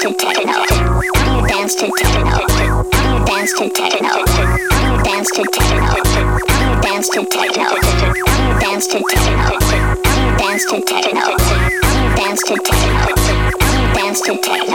to techno? How do you dance to techno? How do you dance to techno? How do you dance to techno? How do you dance to techno? How do you dance to techno? How do you dance to techno? How do you dance to techno? How do you dance to techno?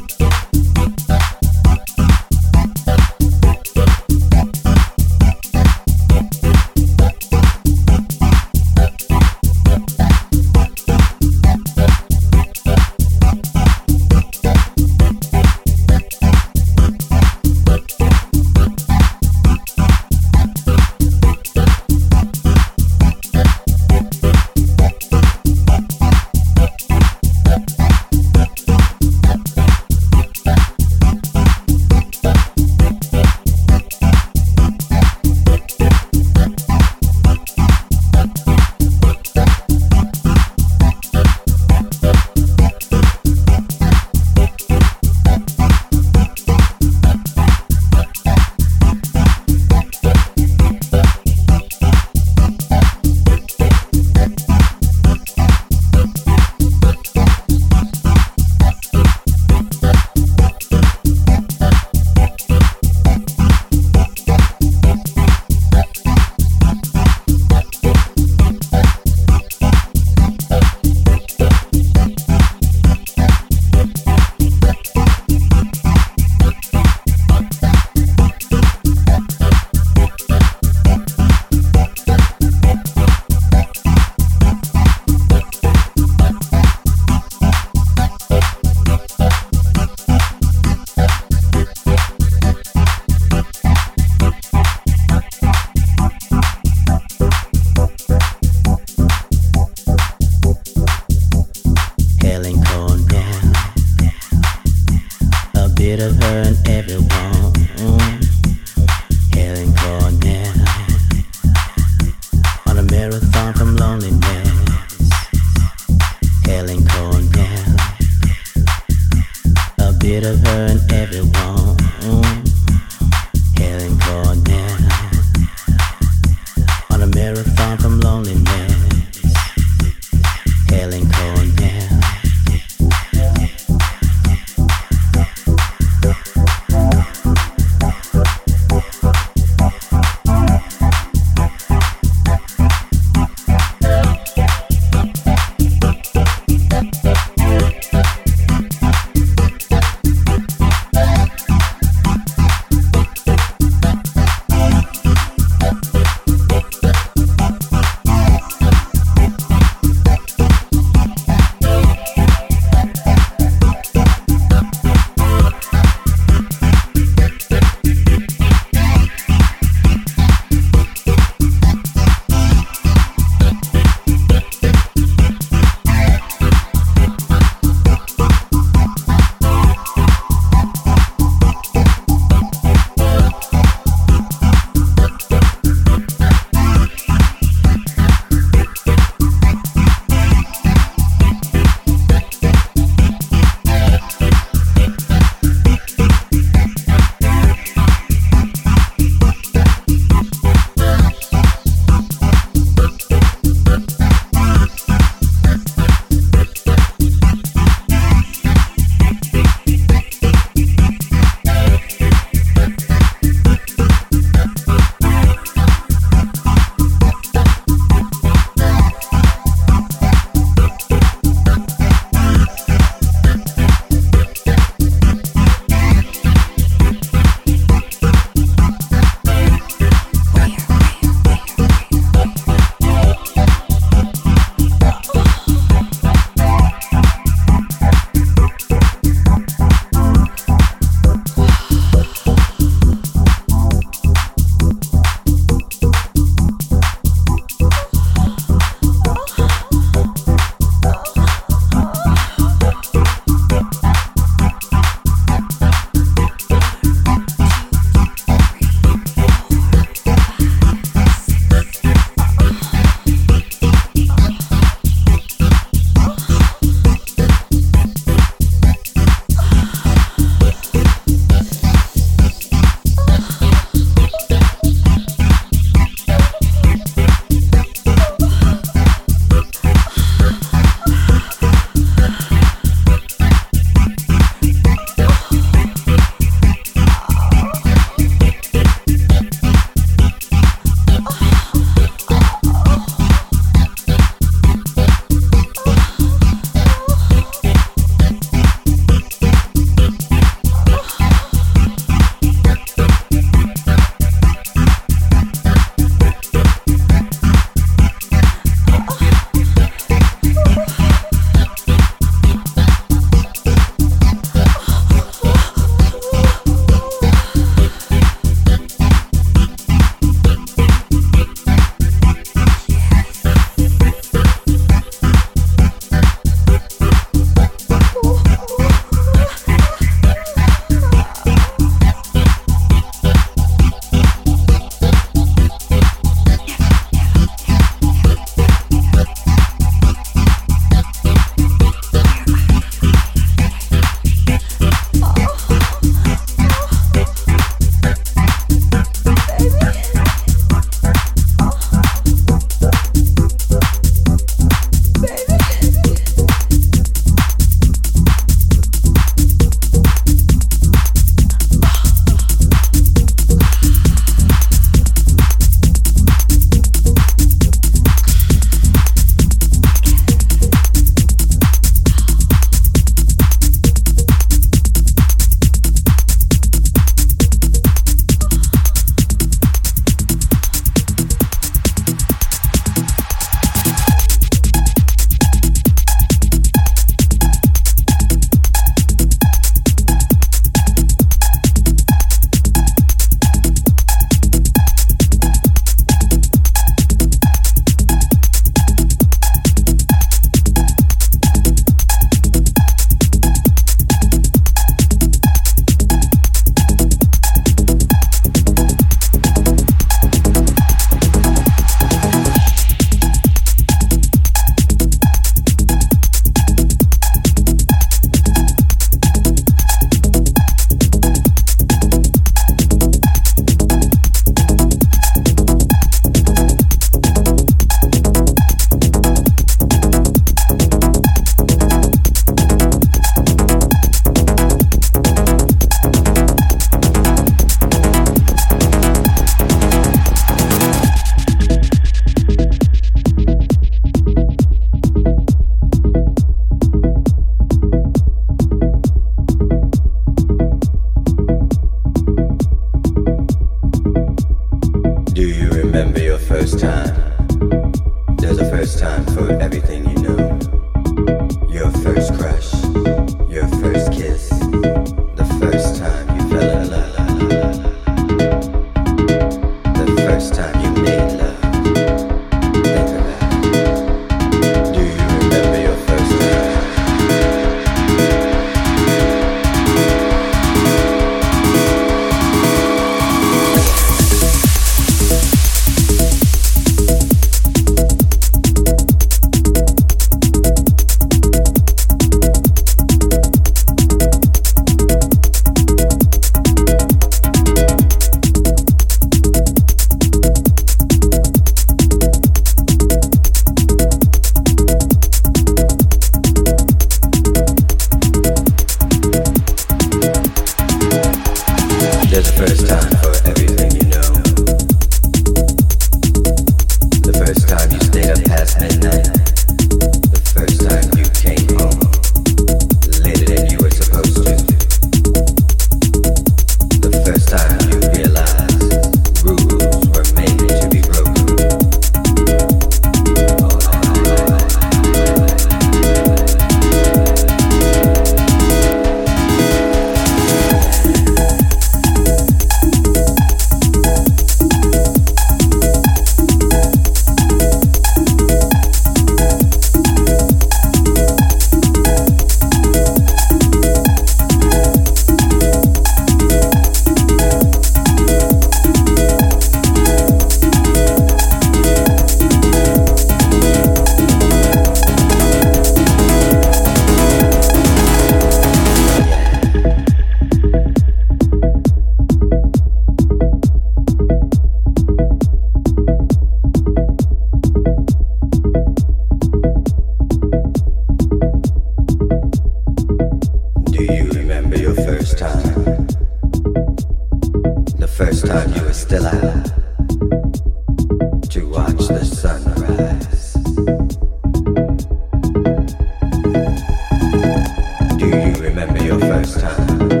下。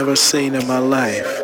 Girl I've ever seen in my life.